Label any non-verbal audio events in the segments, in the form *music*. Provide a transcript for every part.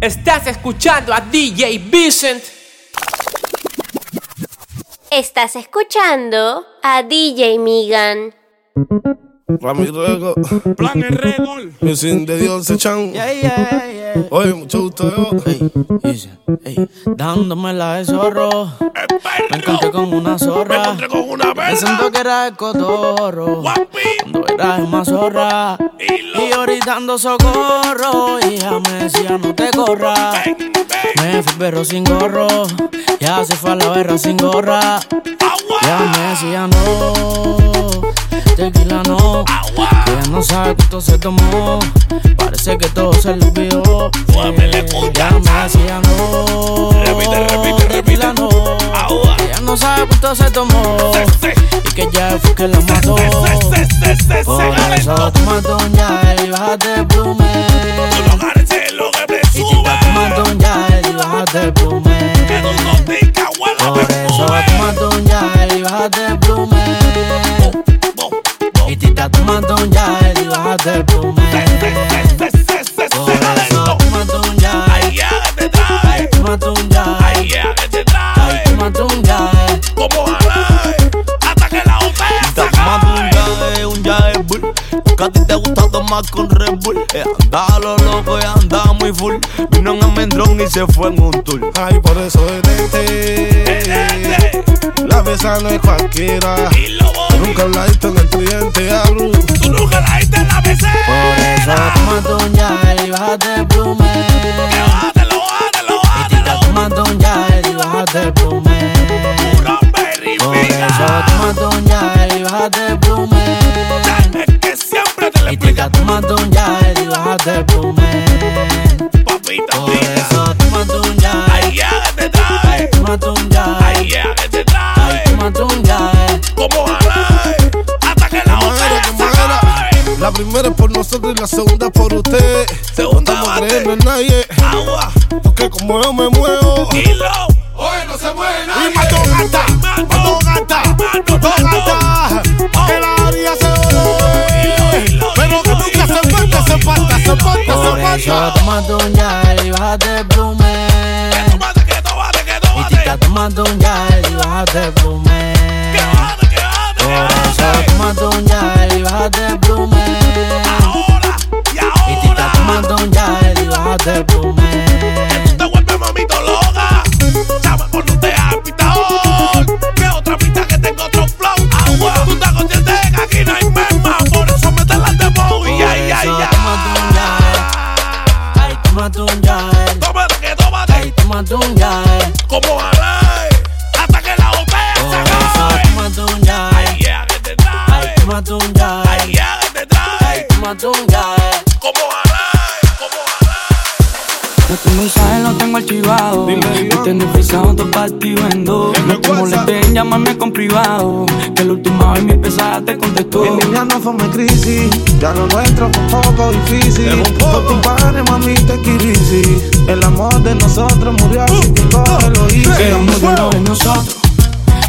Estás escuchando a DJ Vincent. Estás escuchando a DJ Migan. Ramirego, Plan Enredo. mi sin de Dios se chan. Yeah, yeah, yeah. Oye, mucho gusto, yo. Ey, dice, ey, dándomela de zorro. Me encontré con una zorra. Me encontré con una verga. Pensando que era el cotorro. Guapi. Cuando era una zorra. Y lo- Y ahorita dando socorro. Y ella me decía, no te corras. Ven, ven. Me fui perro sin gorro. Ya se fue a la berra sin gorra. Agua. Ya me decía no, tequila no, Agua. ella no sabe cuánto se tomó, parece que todo se le olvidó. Eh, me no, Repite, repite, repite. no, Agua. ella no sabe cuánto se tomó, Se, se. y que ya fue que la mató. Se, se, se, se, Por se, eso toma ya y bájate el plume. Tú no ganes lo que me Y un ya y bájate el plume. Que no Por eso y bájate el plume. Te tomando un ya y bájate el. Que a ti te gusta tomar con Red Bull. Eh, andaba lo loco y andaba muy full. Vino en almendrón y se fue en un tour. Ay, por eso denete. La mesa no es cualquiera. Y lo voy. Nunca hablaste en el cliente, hablo. Tú nunca la diste en la Por eso un ya y bájate el plume. Que bájatelo, bájatelo, bájatelo. tomando un ya y bájate el plume. Puro Por eso un ya y bájate el plume. Te lo explica tomando un ya y bájate el plume. papita Por eso tomando un ya, Ay, ya que te trae. tomando un ya, Ay, ya que te trae. tomando un ya. Como jalae. Hasta que la acabe. La primera es por nosotros y la segunda es por usted. Segunda No creyendo en nadie. Agua. Porque como yo me muevo. Y falta. tomando un ya y bájate el plume. Que tomate, que tomate, que Y te tomate. estás tomando un ya y bájate el plume. Que bájate, que bájate, que un ya y bájate el plume. Ahora y Y te estás ahora. tomando un ya y bájate el plume. Ay, tomando un ya. Tómate, que tómate. Ay, tomando un ya. Lo tengo archivado. Dime, Iván. Me tenés frisado dos partidos en dos. No el te WhatsApp. molestes en llamarme con privado. Que la última vez mi pesada te contestó. Mi niña no fue mi crisis, ya lo nuestro fue un poco difícil. Es Por tu padre, mami, te quirisi. El amor de nosotros murió, así que easy. Éramos de uno de nosotros.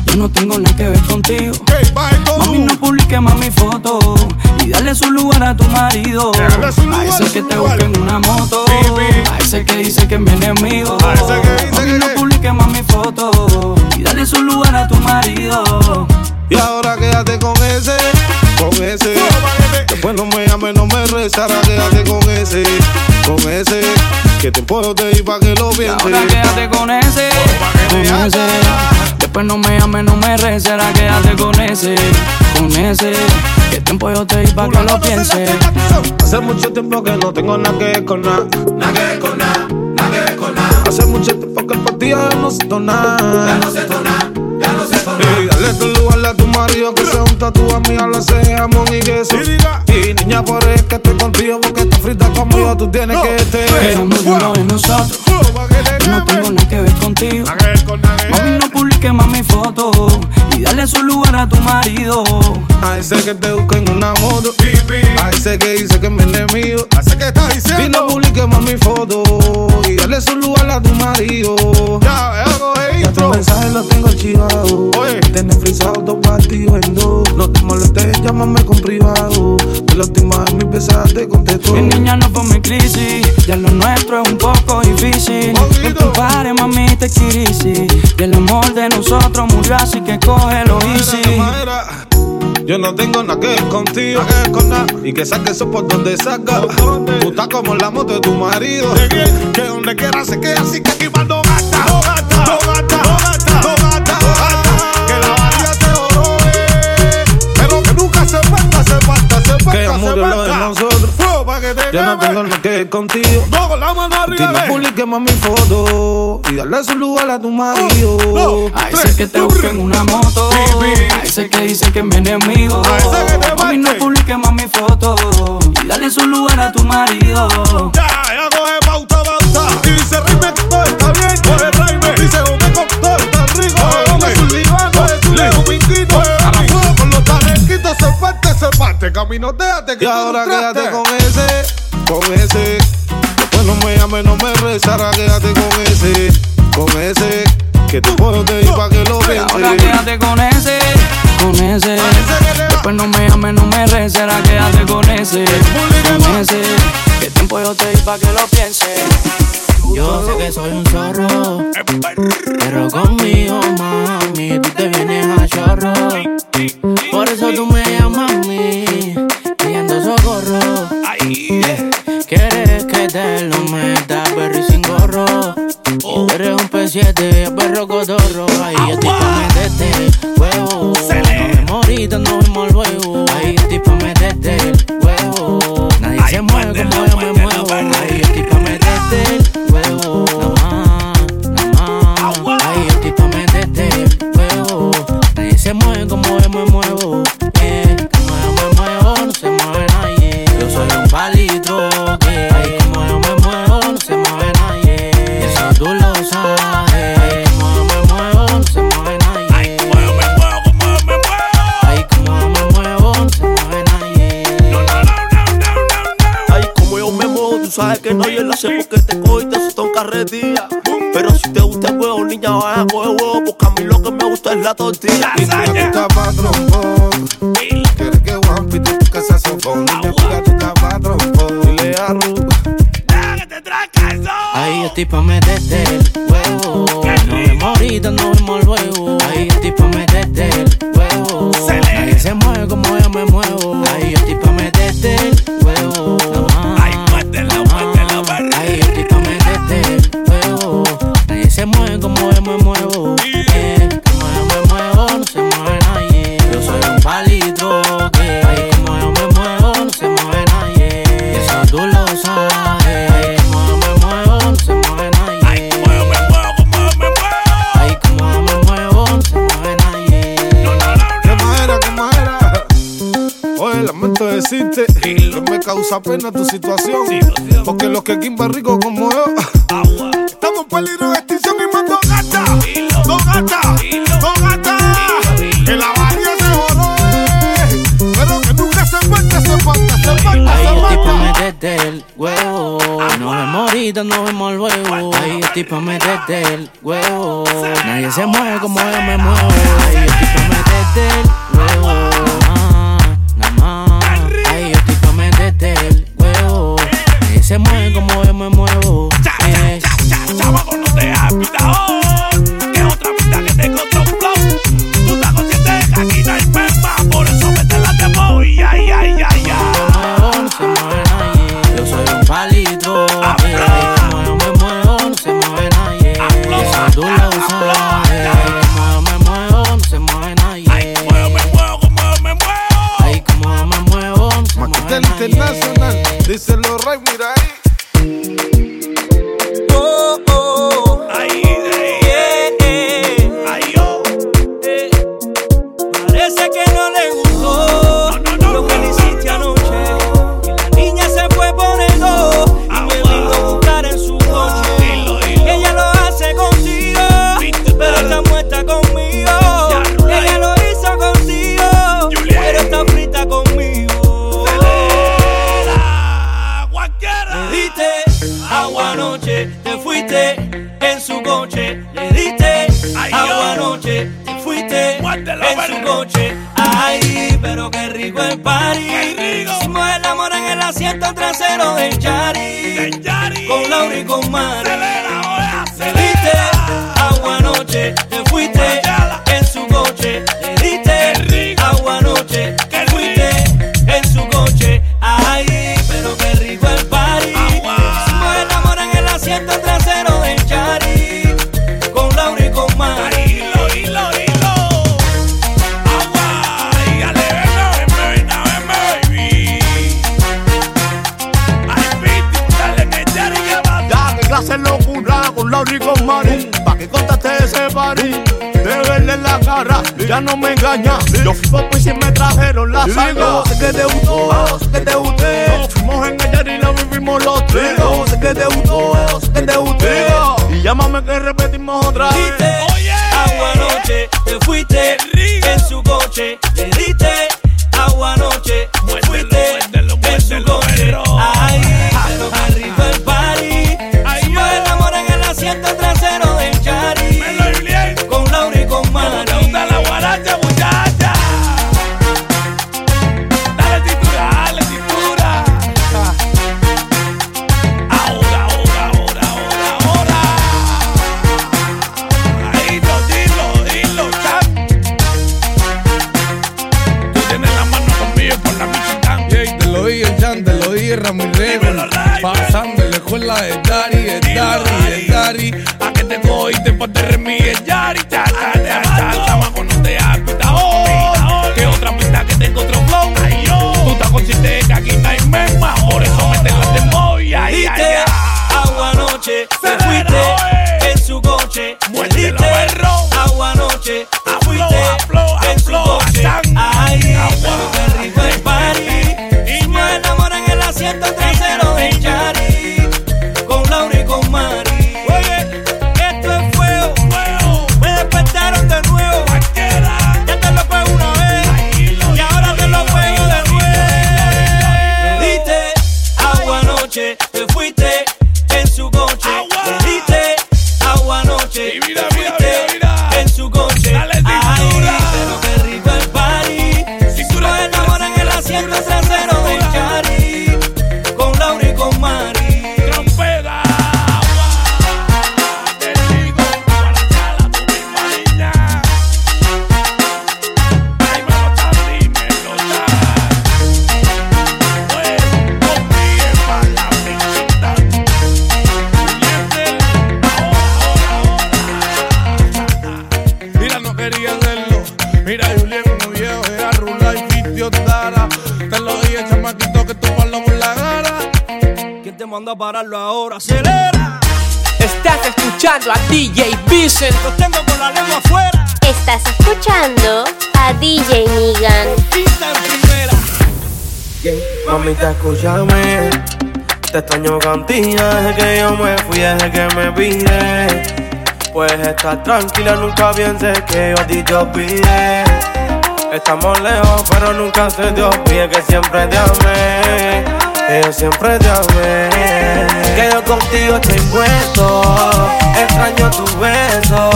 Yo no tengo nada que ver contigo. Hey. Mami, no publiques más mi foto. Y dale su lugar a tu marido. Lugar, a ese que te busca en una moto. Baby. A ese que dice que es mi enemigo. A ese que dice Mami, que- no publiques más mi foto. Y dale su lugar a tu marido. Y ahora quédate con ese, con ese. Después no me llames, no me rezará, quédate con ese, con ese. Que te puedo te ir pa' que lo pienses. ahora quédate con ese, con ese. Después no me llames, no me ahora quédate con ese, con ese. Que tiempo yo te di pa' que lo pienses. Hace mucho tiempo que no tengo nada que ver con nada. Nada que ver con nada, nada que ver con nada. Hace mucho tiempo que por ti ya no siento nada. Ya no siento nada, dale tu lugar a tu marido que se junta tu amiga, lo hace jamón y queso. Y niña, por eso que estoy contigo porque estás frita conmigo, tú tienes que estar. Éramos de nosotros. No tengo nada que ver contigo. Más mi foto. Y dale su lugar a tu marido. A ese que te busca en una moto. A ese que dice que es mi enemigo. A ese que está diciendo. Y no publiques más mi foto. Y dale su lugar a tu marido. Ya, ya, Ya tu mensaje lo tengo archivado. Oye. Tienes frisado dos partidos en dos. No te molestes, llámame con privado te lastimas en mis te contesto. Mi niña no fue mi crisis, ya lo nuestro es un poco difícil. En tu padre, mami, te quirisi. Y el amor de nosotros murió, así que coge lo easy. Yo no tengo nada que ver contigo, eh, y que saque eso por donde saca. estás como la moto de tu marido, que donde quiera se queda, así que aquí va no gasta, gasta, no gasta. que ella murió lo de nosotros. Yo no tengo lo que ir contigo. Tira publique más mi foto y darle su lugar a tu marido. A ese que te busca en una moto. A ese que dice que es mi enemigo. A ese que te no publique más mi foto y dale su lugar a tu marido. Ya, ya coge pauta, pauta. Y dice, rime que todo está bien. Coge rime, dice, separte, camino, déjate que Y ahora quédate con ese, con ese. Después no me llames, no me rezara, quédate con ese, con ese. Que te puedo te pa' que lo veas. Ahora quédate con ese, con ese. Después no me llames, no me rezara, quédate con ese, con ese. Que tiempo yo te di pa' que lo pienses. Yo sé que soy un zorro, pero conmigo, mami, tú te vienes a chorro. Por eso tú me Ay, estoy pa' meterte el huevo. Nadie se mueve como yo me muevo. Ay, estoy pa' meterte el huevo. Salga. Sé que te gustó, sé que te gusté. Nos fuimos en Yari y la vivimos los tres. Sé que te gustó, sé que te gusté. Y llámame que repetimos otra vez. diste agua anoche, te fuiste en su coche, le diste agua anoche, ¿Quién te mandó a pararlo ahora? ¡Acelera! Estás escuchando a DJ Vicent. Los tengo con la lengua afuera. Estás escuchando a DJ en primera. Mamita, escúchame. Te extraño contigo desde que yo me fui, desde que me pide. Puedes estar tranquila, nunca pienses que yo a ti te olvidé. Estamos lejos, pero nunca se te olvide que siempre te amé. Yo siempre te amé. Que contigo estoy muerto. Extraño tu beso,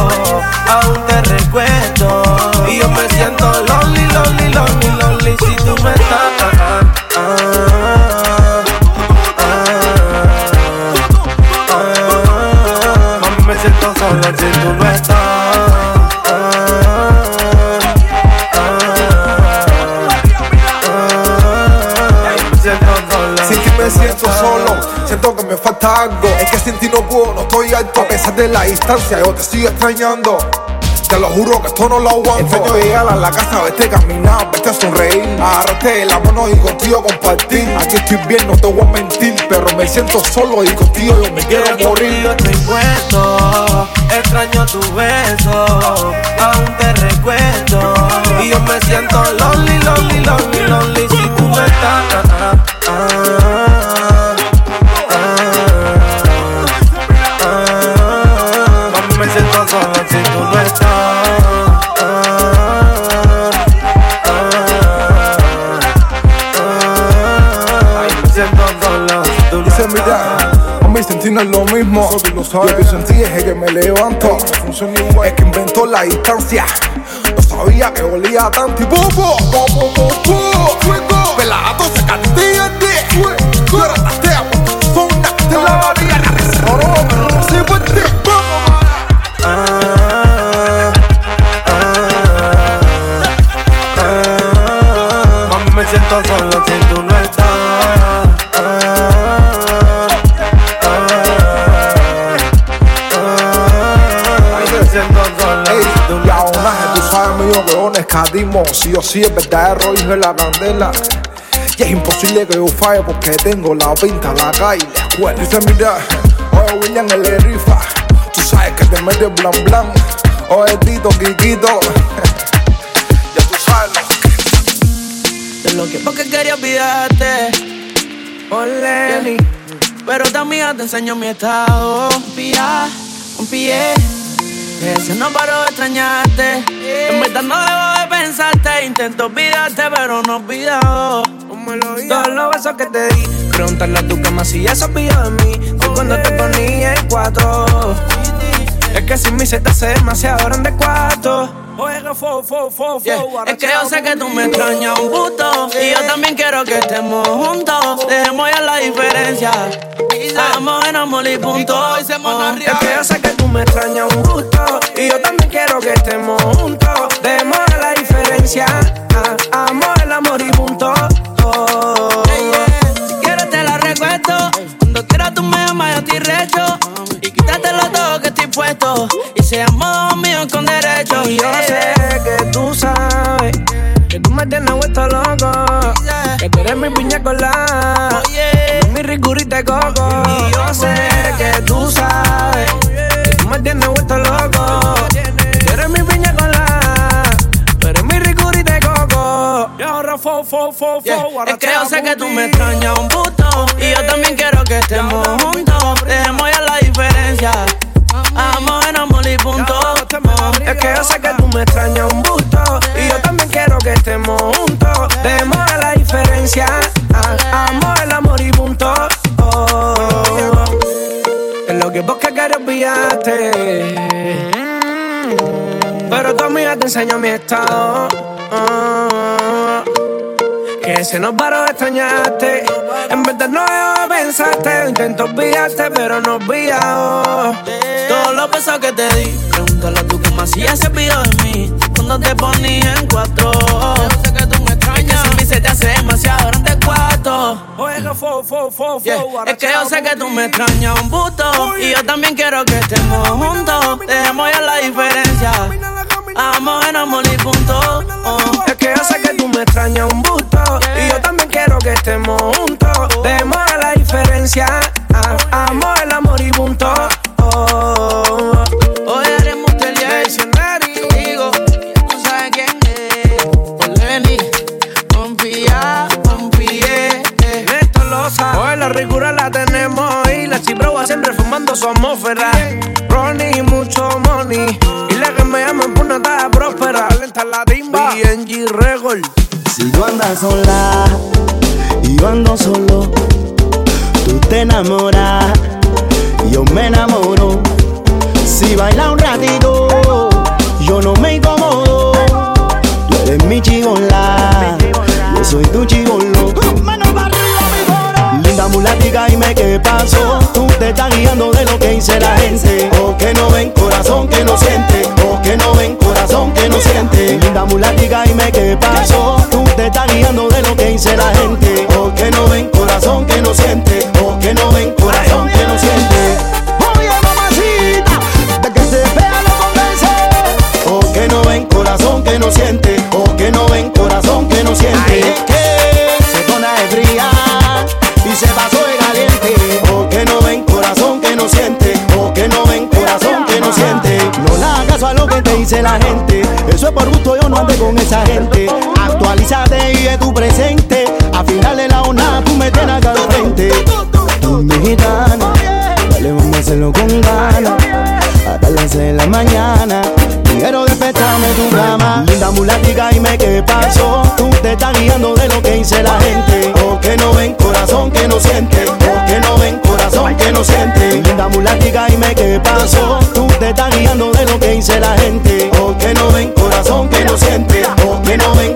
aún te recuerdo. Y yo me siento lonely, lonely, lonely, lonely si tú no estás. Ah, ah, ah, ah. Mami, me siento solo si tú no estás. Siento que me falta algo. Es que sin ti no puedo, no estoy alto. A pesar de la distancia, yo te sigo extrañando. Te lo juro que esto no lo aguanto. Extraño llegar a la casa, verte caminar, verte sonreír. Agarrarte de la mano y contigo compartir. Aquí estoy bien, no te voy a mentir. Pero me siento solo y contigo yo me quiero morir. estoy muerto, extraño tu beso, aún te recuerdo. Y yo me siento lonely, lonely, lonely, lonely si tú no estás. No es lo mismo. Pienso en ti desde que me levanto. Es que inventó la distancia. No sabía que olía tanto y bobo, bobo, bobo. Sí o sí, el verdadero hijo de la candela. Y es imposible que yo falle porque tengo la pinta, la calle, escuela. Dice, mira, oye, William, el rifa. Tú sabes que te metes blan blan. Oye, Tito, Kikito. *laughs* ya tú sabes lo que. De lo que porque quería olvidarte. Ole, pero también te enseño mi estado. Un pie, un pie. Ese no paro de extrañarte. En verdad no debo de pensarte. Intento olvidarte, pero no olvidado. Todos los besos que te di. Preguntarle a tu cama si ya se olvidó de mí. Fue cuando te ponía en cuatro. Es que sin mí se te hace demasiado grande cuarto. Yeah. Es que yo sé que tú me extrañas un gusto Y yo también quiero que estemos juntos Dejemos ya la diferencia Estamos en amor y punto Oh, Es que yo sé que tú me extrañas un gusto Y yo también quiero que estemos juntos Dejemos diferencia Ah, Amor, el amor y punto. Oh. Si quieres te la recuesto. Cuando quieras tú me llamas yo te recho. Y quítatelo todo que estoy puesto. Y seamos míos con derecho. Y yo sé que tú sabes Que tú me tienes vuelto loco. Que tú eres mi piña colada. Mi ricurita coco. Y yo sé Yeah. Es que yo sé que tú me extrañas un puto Y yo también quiero que estemos juntos. Dejemos ya la diferencia. Amor en amor y punto. Es que yo sé que tú me extrañas un busto Y yo también quiero que estemos juntos. Dejemos ya la diferencia. Amor, el amor y punto. Oh. Es lo que vos que quieres olvidarte. Pero tu amiga te enseñó mi estado se nos paró de extrañarte En verdad no debo de pensarte Intento olvidarte pero no olvidado Todos los besos que te di Pregúntale a tu cama si ya se olvidó de mí Cuando te ponía en cuatro Yo sé que tú me extrañas Es que mí se te hace demasiado grande cuarto Yeah. Es que yo sé que tú me extrañas un busto Y yo también quiero que estemos juntos Dejemos ya la diferencia Amor en amor y punto oh. Es que yo sé que tú me extrañas un busto Y yo también quiero que estemos juntos Dejemos ya la diferencia Ah, Amor, el amor y punto oh. Tú dice la gente. Eso es por gusto, yo no ande con esa gente. Actualízate y vive tu presente. A final de la jornada tú me tienes acá de frente. Tú mi gitana, dale vamos a hacerlo con ganas. Hasta las seis de la mañana. Quiero despertarme tu cama Linda mulatica, dime qué pasó Tú te estás guiando de lo que dice la gente O que no ven corazón que no siente O que no ven que no siente Linda mulatica, dime qué pasó Tú te estás guiando de lo que dice la gente. O que no ven corazón que no siente O que no ven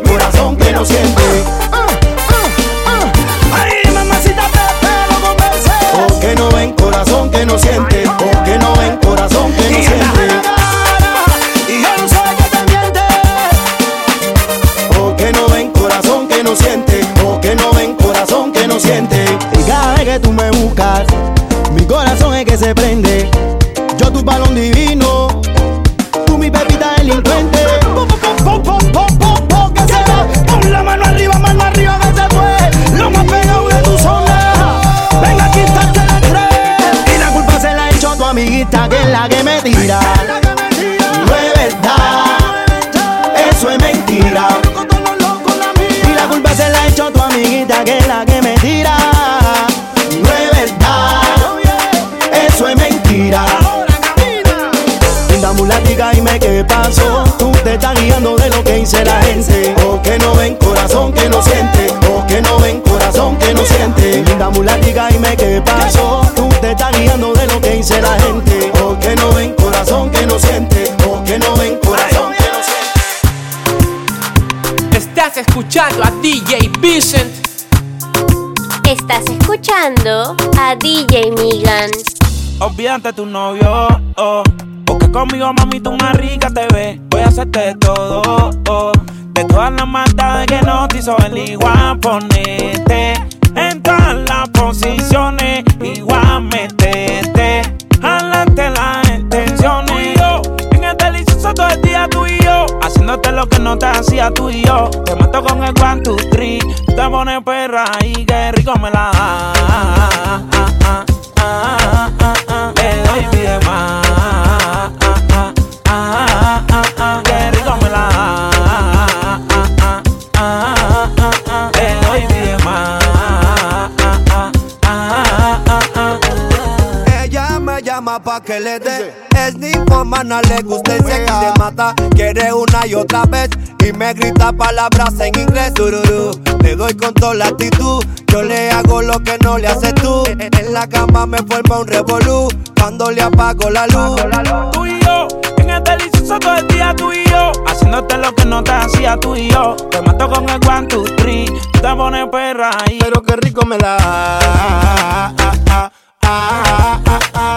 Olvídate tu novio, oh, porque conmigo mami tú más rica te ves. Voy a hacerte todo, oh, de todas las maldades que no te hizo el igual ponerte en todas las posiciones, igual meterte, jalarte las intenciones. Tú y yo, en el delicioso todo el día tú y yo, haciéndote lo que no te hacía tú y yo. Te mato con el one, two, three, te pones perra y qué rico me la da. Pa' que le dé. Es ninfomana, le gusta y se se mata. Quiere una y otra vez. Y me grita palabras en inglés. Tururú. Le doy con toda la actitud. Yo le hago lo que no le haces tú. En la cama me forma un revolú. Cuando le apago la luz. Tú y yo, en el delicioso todo el día tú y yo, haciéndote lo que no te hacía tú y yo. Te mato con el one, two, three, te pones perra y Pero qué rico me la. ah, ah, ah, ah, ah, ah.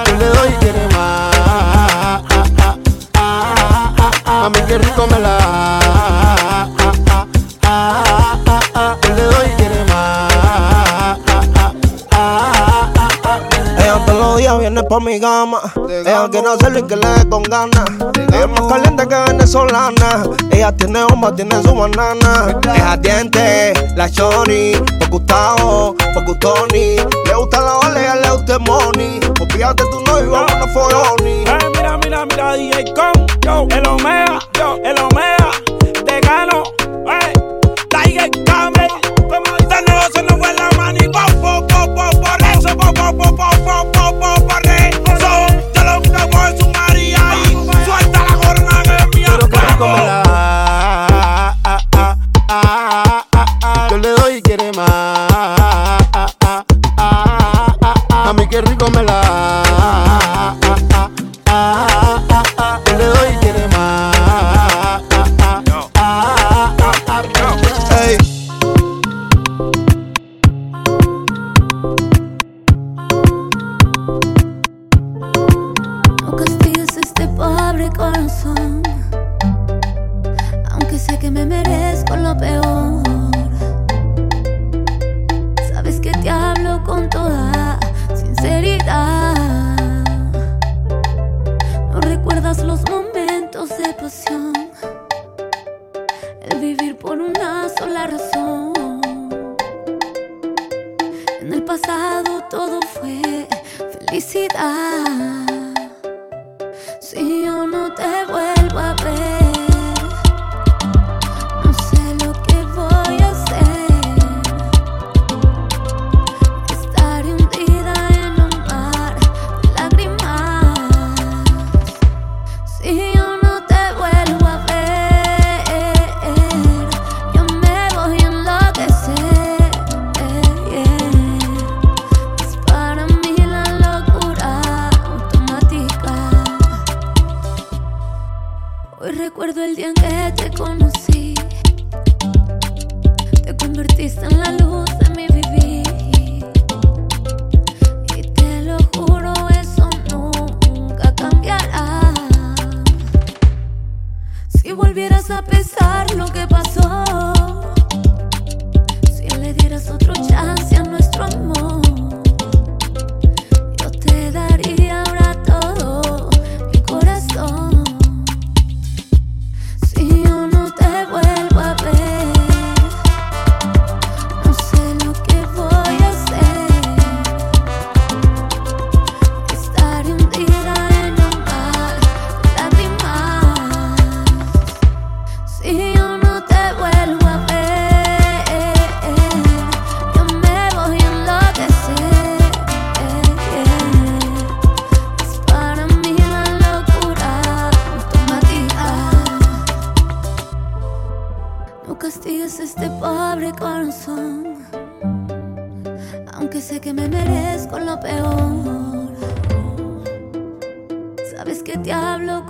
Yo le doy y quiere más. Mami, qué rico me. Viene por mi gama. Ella quiere hacerlo y que le dé con ganas. Ella es más caliente que venezolana. Ella tiene bomba, tiene su banana. Es ardiente, la Shoni. Por Gustavo, por Gustoni. Le gusta la a ella le gusta el money. Olvídate tu novio y vámonos foroni. Eh, mira, mira, mira, DJ con yo, el Omega, yo, el Omega, te gano, eh, Tiger Camel, Yo le doy y quiere más. A mí qué rico me la.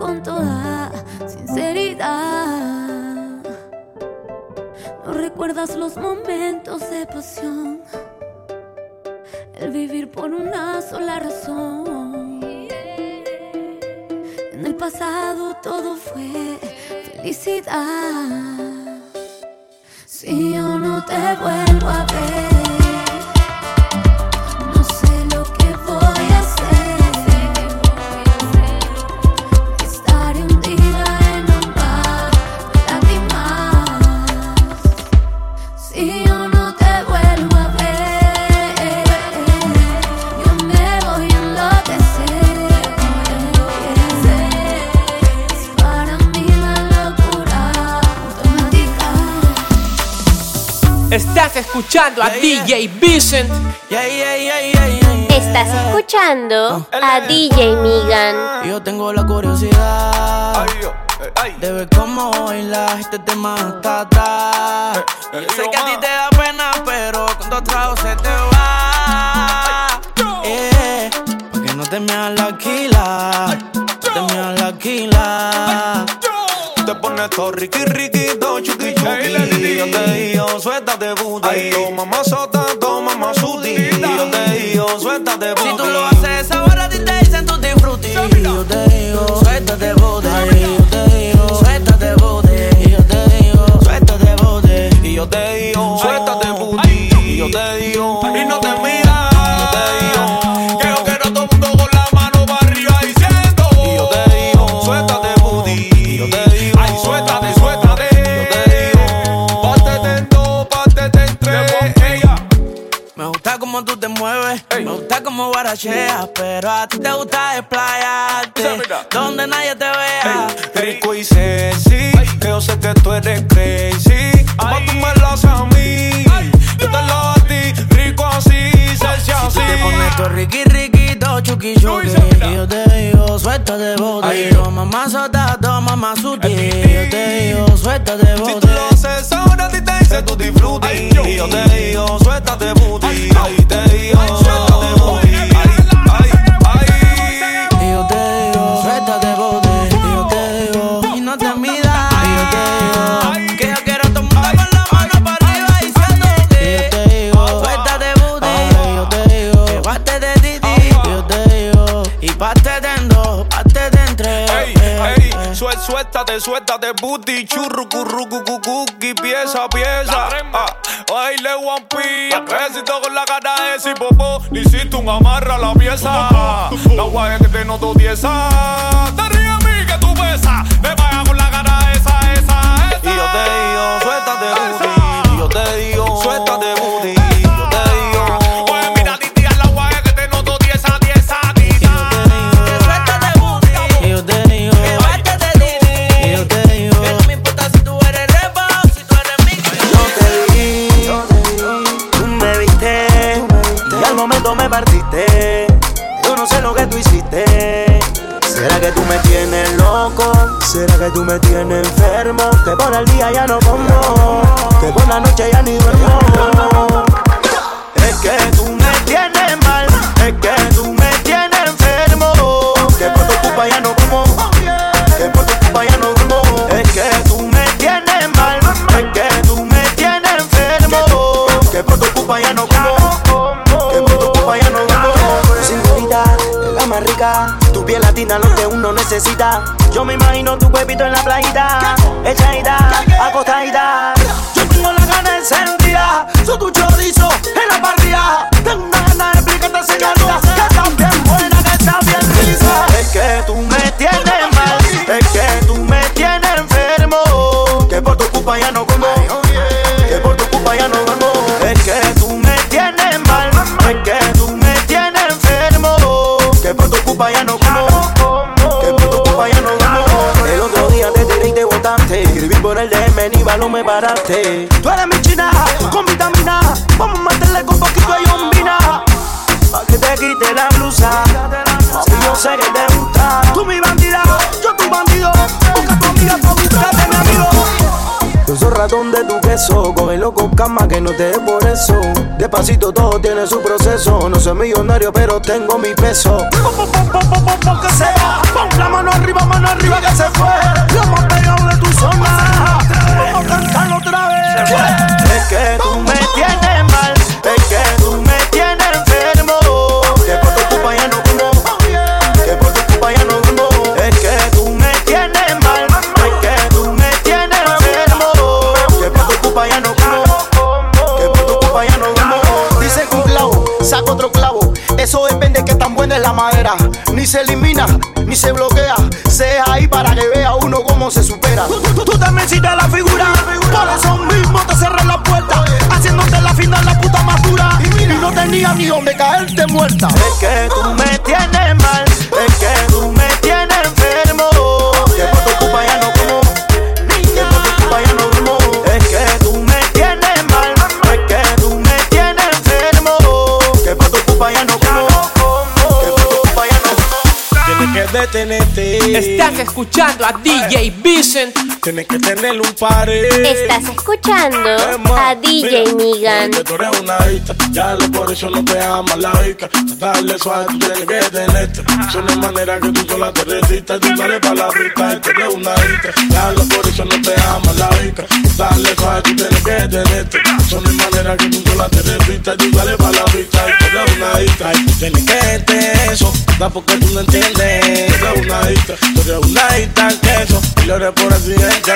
Con toda sinceridad. No recuerdas los momentos de pasión. El vivir por una sola razón. En el pasado todo fue felicidad. Si yo no te vuelvo a ver, escuchando a DJ Vincent. Estás escuchando a DJ Migan. Yo tengo la curiosidad de ver cómo bailas este tema hasta atrás. Yo sé que a ti te da pena, pero con dos tragos se te va. Eh, porque no te me la quila, no te me la quila. Te pones todo riqui riquito, Yo te suéltate booty Toma más sota, pero a ti te gusta desplayarte, donde nadie te vea. rico y sexy Que yo sé que tú eres crazy. Pa' tú me lo a mí. Yo te lo hago a ti, rico así, sexy así. Si te pones riqui riquito, chuki chuki Y yo te digo, suéltate bote. Toma más sota, toma más sutil. Yo te digo, suéltate bote Si tú lo haces ahora, a ti te dice tú disfruti Y yo te digo, suéltate booty. Ay, suéltate, booty, churru, curru, cucu, pieza, pieza. Ah, baile one piece, besito con la cara de ese popó, le hiciste un amarra a la pieza. La guay que te noto tiesa, tú me tienes enfermo? Que por el día ya no como, que por la noche ya ni duermo. Es que tú me tienes mal, es que tú me tienes enfermo. Que por tu culpa ya no como, que por tu culpa ya no duermo. Es que tú me tienes mal, es que tú me tienes enfermo. Que por tu culpa ya no como, que por tu culpa ya no duermo. Señorita, es la más rica, tu piel latina lo que uno necesita. Yo me imagino tu huevito en la playita, echadita, acostadita. Yo tengo la gana encendida, soy tu chorizo Balón me paraste. Tú eres mi china, con vitamina. Vamos a meterle con poquito de yombina. Pa' que te quite la blusa. Si yo sé que te gusta. Tú mi bandida, yo tu bandido. Busca tu amiga, tú búscate mi amigo. Yo soy ratón de tu peso. Cógelo con calma que no te dé por eso. Despacito todo tiene su proceso. No soy millonario, pero tengo mi peso. Que sea, pon la mano arriba, mano arriba que se fue. Lo más pegado de tu zona. Ni se elimina, ni se bloquea. Sea ahí para que vea uno cómo se supera. Tú, tú- tú también hiciste la figura. Tenía ni donde caerte muerta. Detenerte. Estás escuchando a DJ Vicent. Tienes que tener un pared. Estás escuchando a DJ Nigan. Que tú eres una hija, ya lo por eso no te ama la hija. Dale suave, tú tienes que tenerte. Eso no es manera que tú sola te resistas. Tú sales para la pista y tú eres una hija. Ya lo por eso no te ama la hija. Dale suave, tú tienes que tenerte. Eso no es manera que tú sola te resistas. Tú sales para la pista y tú eres una hija. Tienes que eso, da porque tú no entiendes. Eres una hija, tú eres una hija que eso. Y lo eres por accidente.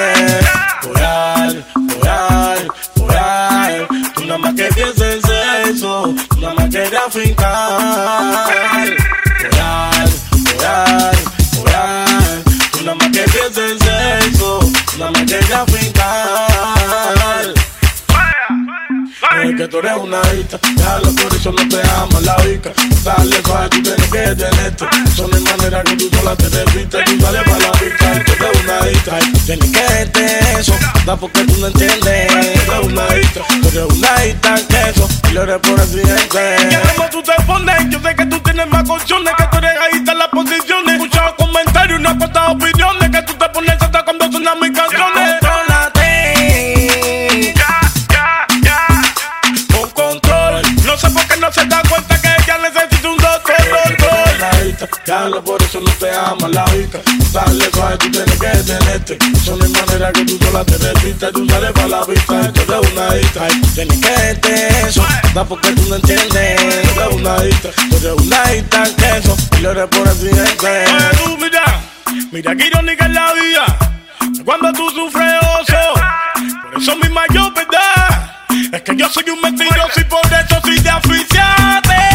Forar, forar, forar. Tú nada más que en eso. Tú nada más quieres afincar. Forar, forar, forar. Tú nada más que en eso. Tú nada más quieres afincar. Es que tú eres una hija, ya lo por eso no te ama la hija. Dale suave, tú tienes que tenerte. Son de manera que tú sola te desvistes, tú sales para la vista. Tú eres una hija, tienes que entender eso. Da porque tú no entiendes. Tú eres una hija, tú eres una hija que eso. Y lo eres por accidente. ¿Cómo tú te pones? Yo sé que tú tienes más colchones, que tú eres ahí en las posiciones. Muchos comentarios, unas cuantas opiniones, que tú te pones hasta cuando suenan mis canciones. Lo por eso no te ama la hija. Dale suave, tú tienes que tenerte. Son de manera que tú sola te resistes. Tú sales para la vista, tú eres una hija. Tienes que entender eso, da porque tú no entiendes. Tú eres una hija, tú eres una hija que eso. Y lo eres por accidente. Oye, tú mira, mira que irónica es la vida. Cuando tú sufres oso, por eso mi mayor verdad es que yo soy un mentiroso y por eso soy de aficiate.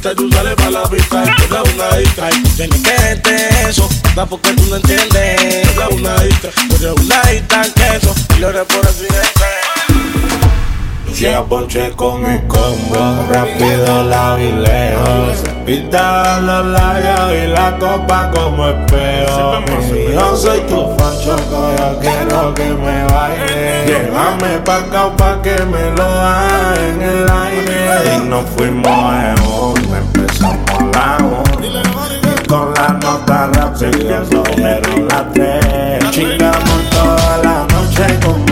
Te resistes. Tú sales para la vista, tú eres una hija. Tienes que entender eso, da porque tú no entiendes. Tú eres una hija, tú eres una hija que eso. Y lo por accidente. Llega ponche con mi combo, rápido la vi lejos. Pinta los labios y la copa como espejo. Yo soy tu fan choco, yo quiero que me baile. Llévame pa' acá pa' que me lo haga en el aire. Y nos fuimos a la. Y con la nota rápida subieron las tres. Chingamos toda la noche como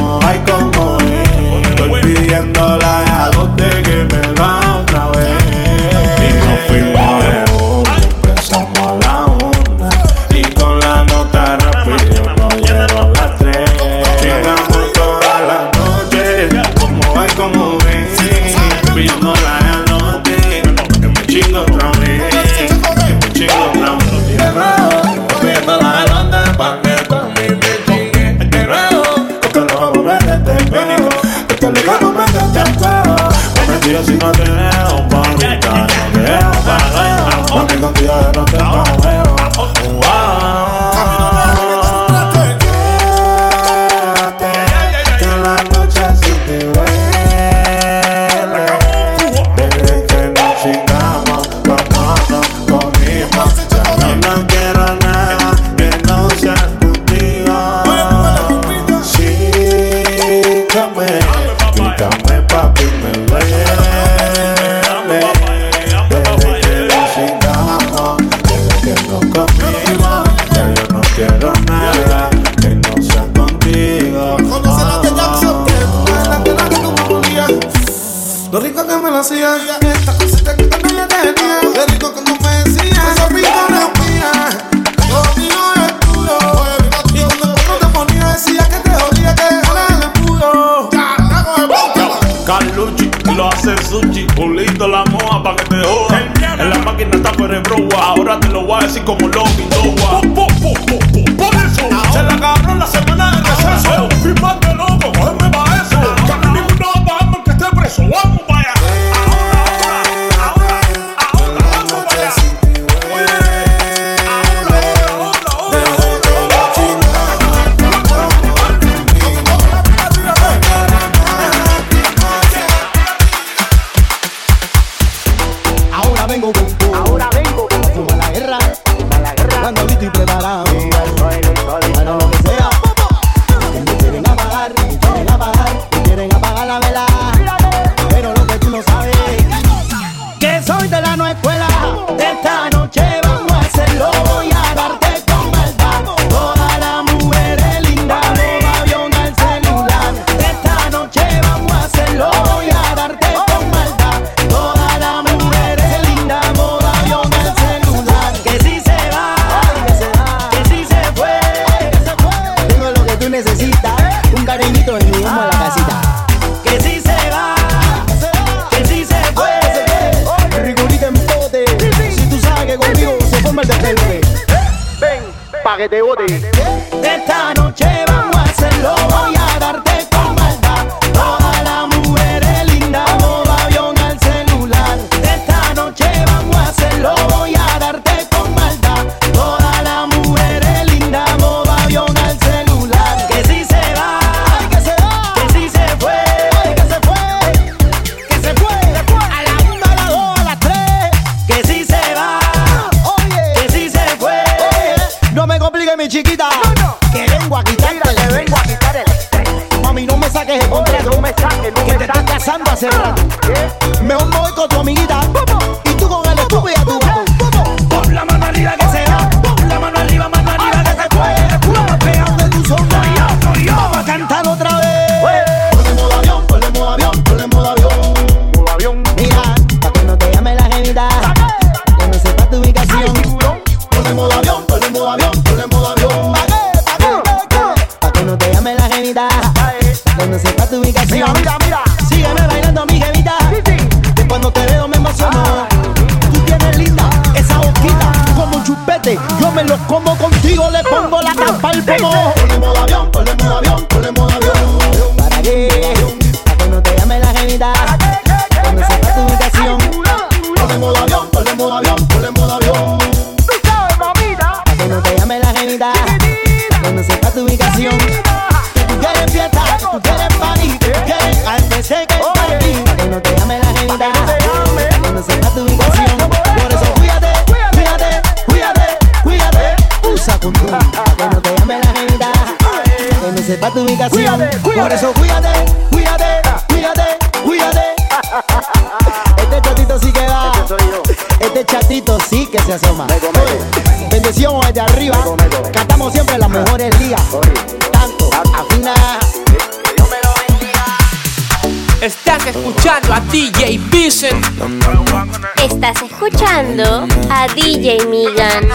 Estás escuchando a DJ Migan.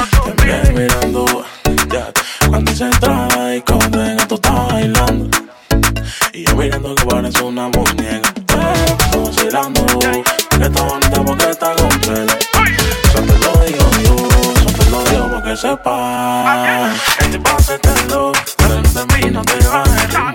mirando, ya. Cuando se traba y como tú bailando. Y yo mirando que parece una muñeca. Vacilando, que está bonita porque está completa. Eso te lo digo yo, eso te lo digo porque sepa. Este pase te lo, de mí no te va a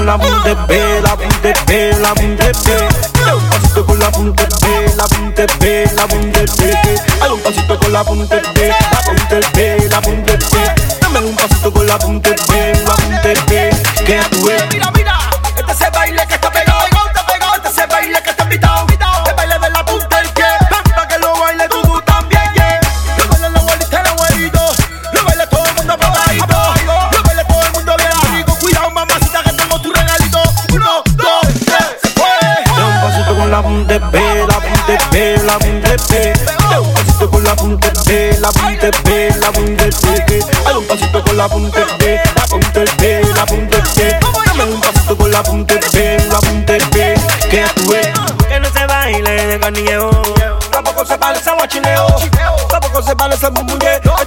con la punta B, la punta B, la punta B. Hay un pasito con la punta B, la punta B, la punta B. Hay un pasito con la punta B. pie, la punta el pie. Hay un pasito con la punta el pie, la punta el pie, la punta el pie. Dame un pasito con la punta el pie, la punta el pie. Que tuve que no se baile de canilleo. Tampoco se parece a guachineo. Tampoco se parece a muñeco.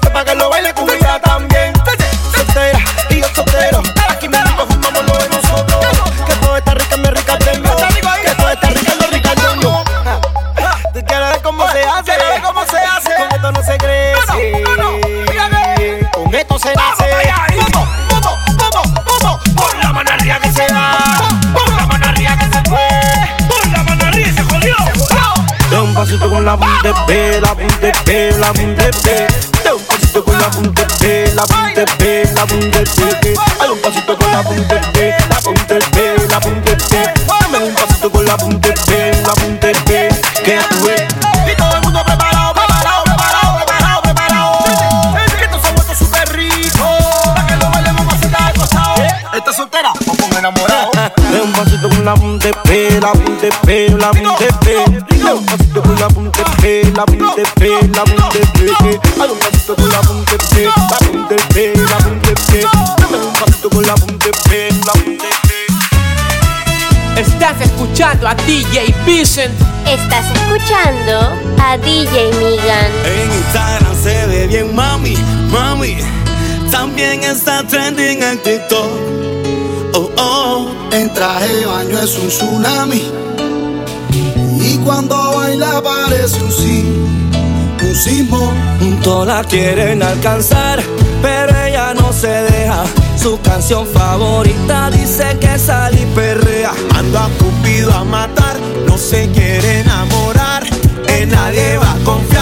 DJ Vincent. Estás escuchando a DJ Migan. En Instagram se ve bien, mami, mami. También está trending en TikTok. Oh, oh. En traje de baño es un tsunami. Y cuando baila parece un sí, un sismo. Juntos la quieren alcanzar, pero ella no se deja. Su canción favorita dice que salí perrea. Ando a no se quiere enamorar, en nadie va a confiar.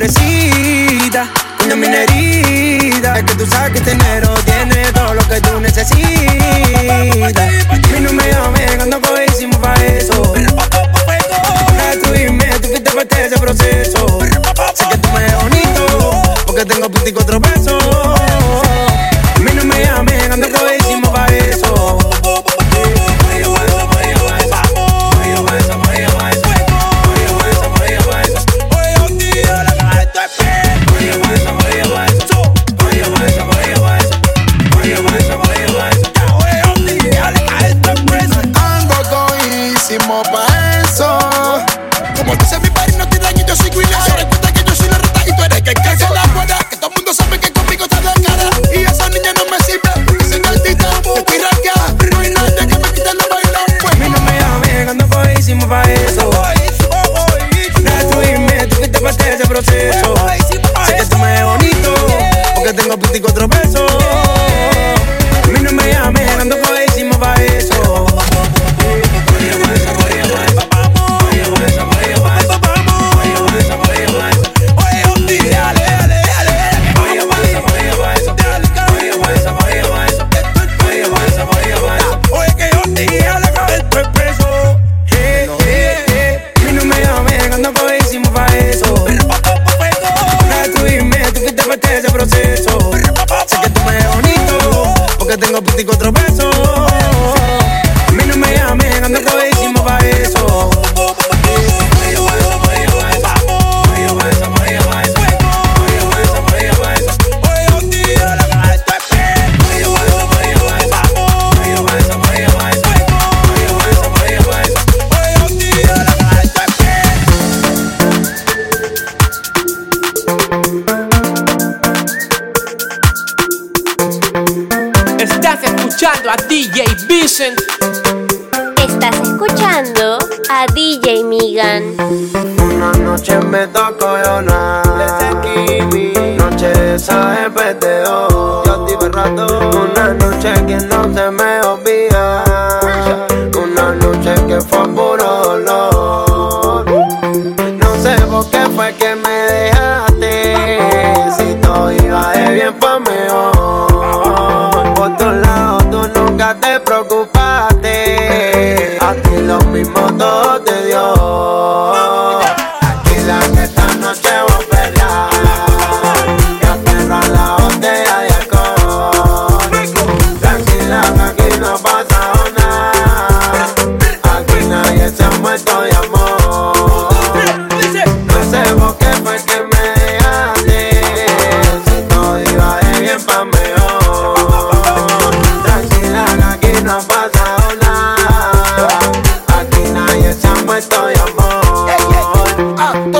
Te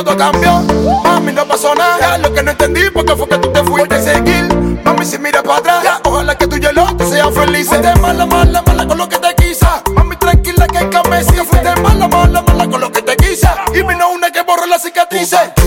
todo cambió. Mami, no pasó nada. Lo que no entendí, porque fue que tú te fuiste a seguir. Mami, si mira para atrás, ya, ojalá que tú y el otro sean felices. Fuiste mala, mala, mala con lo que te quisa. Mami, tranquila que hay cabeza. Fuiste mala, mala, mala con lo que te quisa. Y vino una que borró la cicatrices.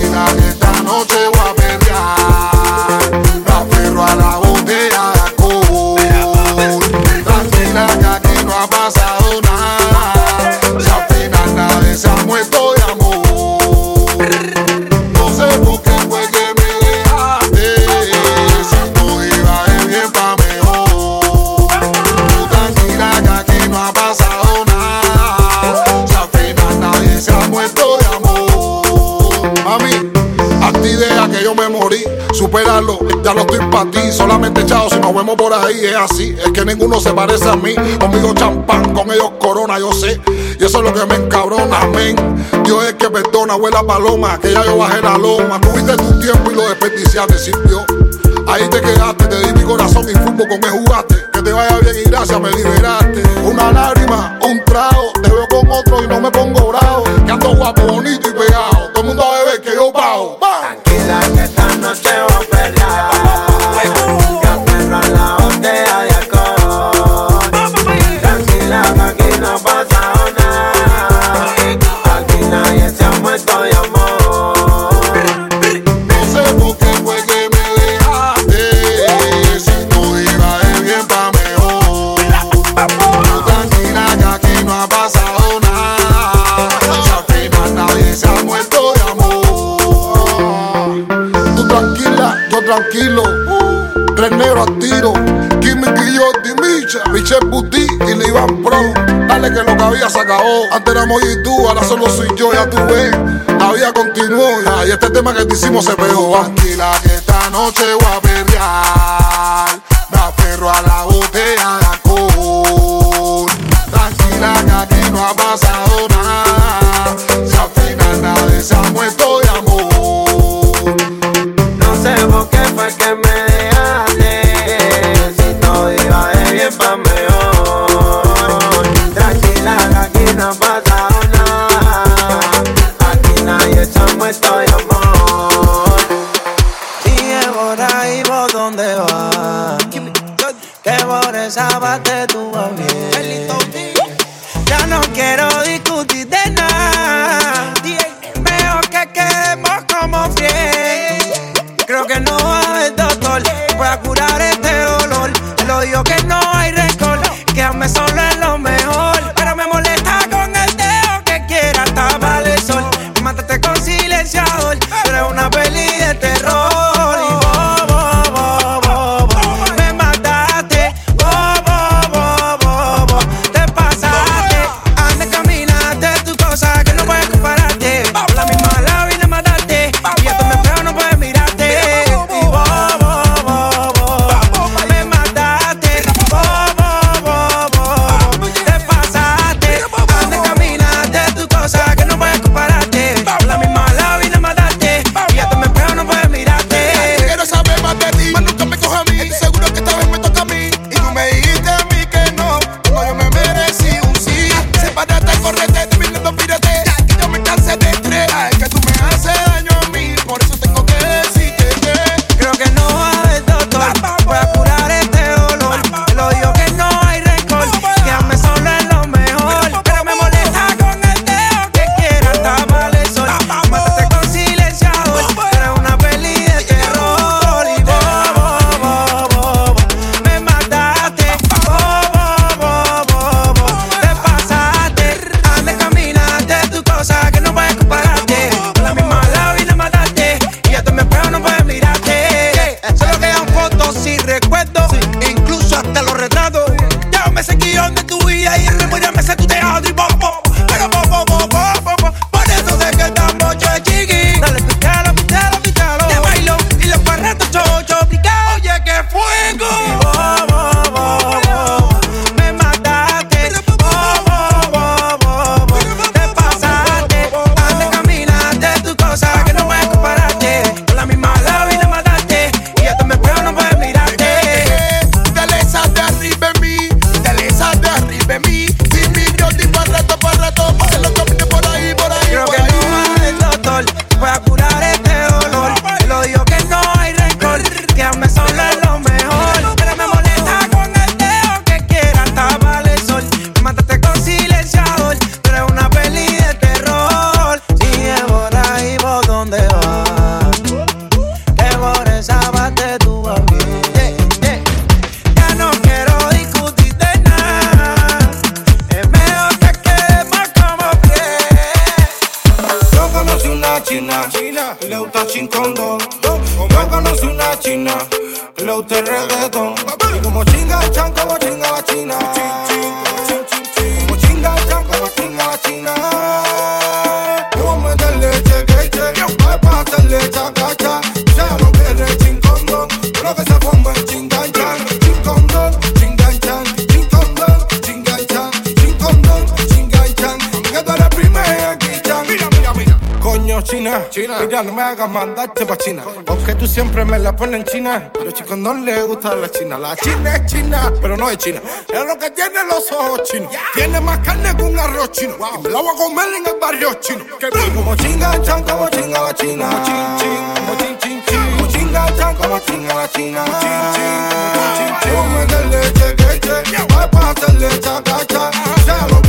por ahí, es así. Es que ninguno se parece a mí. Conmigo champán, con ellos corona, yo sé. Y eso es lo que me encabrona, amén. Dios es que perdona, abuela paloma, que ya yo bajé la loma. Tuviste tu tiempo y lo desperdiciaste, sirvió. Ahí te quedaste, te di mi corazón y fútbol con me jugaste. Que te vaya bien y gracias, me liberaste. Una lágrima, un trago, te veo con otro y no me pongo bravo. Que ando guapo, bonito y pegado. Todo el mundo a beber que yo pago. Tranquila que esta noche Buti y le iban Pro. Dale que lo que había se acabó. Antes éramos yo y tú, ahora solo soy yo, ya tú ves. La vida continuó ya, y este tema que te hicimos se pegó. Tranquila que esta noche voy a perrear. china. Los chicos no les gusta la china. La china es china, pero no es china. Es lo que tiene los ojos chinos. Tiene más carne que un arroz chino. Y me la voy a comer en el barrio chino. Como chinga chan, como chinga la china. Chin, chin, como chin, chin, chin. Como chinga chan, como chinga la china. Chin, chin, como chin, chin. Vamos a meterle cheque. Voy a pasarle chaca, chaca.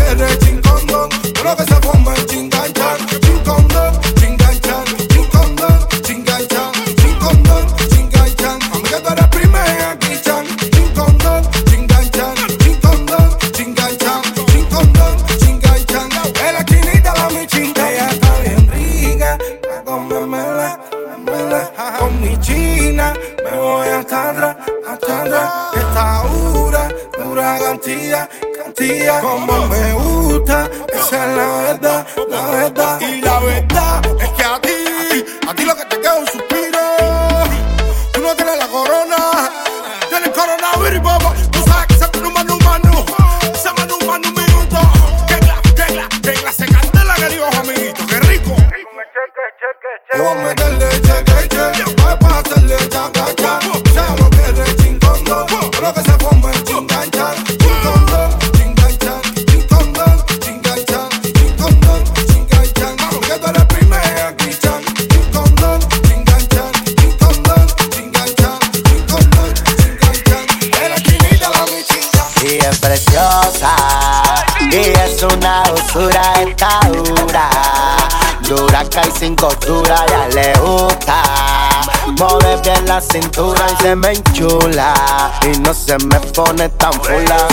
la cintura y se me enchula y no se me pone tan fula.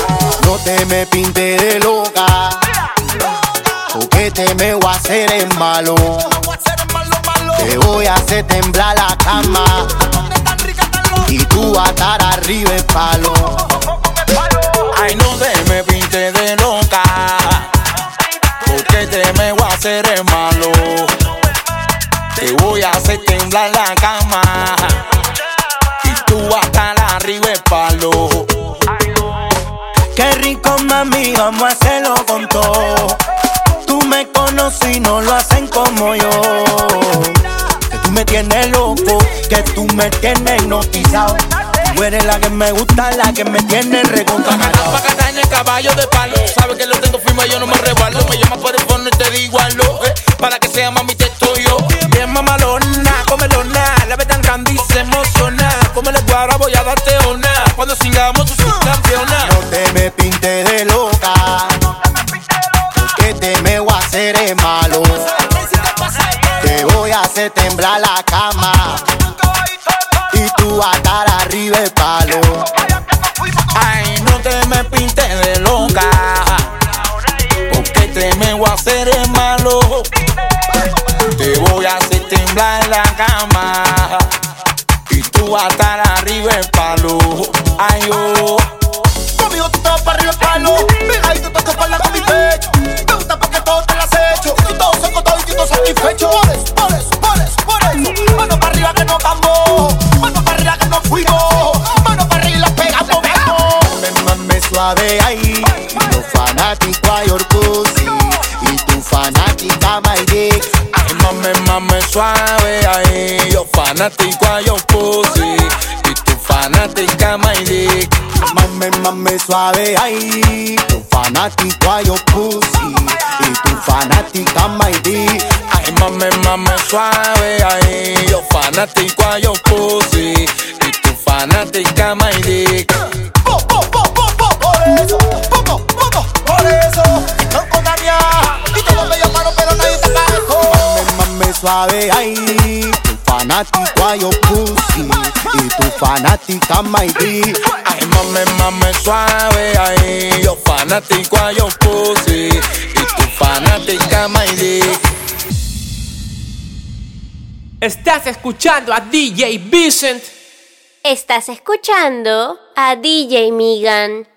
No te me pinte de loca, porque te me voy a hacer en malo. Te voy a hacer temblar la cama y tú a estar arriba el palo. Ay, no te me pinte de loca, porque te me voy a hacer en malo. Te voy a hacer temblar la cama tú hasta la arriba es palo. Qué rico, mami, vamos a hacerlo con todo. Tú me conoces y no lo hacen como yo. Que tú me tienes loco, que tú me tienes hipnotizado. Tú eres la que me gusta, la que me tiene recontra. Pacata en el caballo de palo. Sabes que lo tengo firme, yo no me rebalo. Me llamas por el fondo y te digo algo. Eh, para que sea mami, te estoy yo. Bien mamalona, comelona. La verdad, candy, se emociona. Ahora voy a darte una. Cuando singamos tú soy campeona. No te me pintes de lo fanático a suave ahí. Yo fanático a yo pussy y tu fanática Maydi. Estás escuchando a DJ Vincent. Estás escuchando a DJ Migan.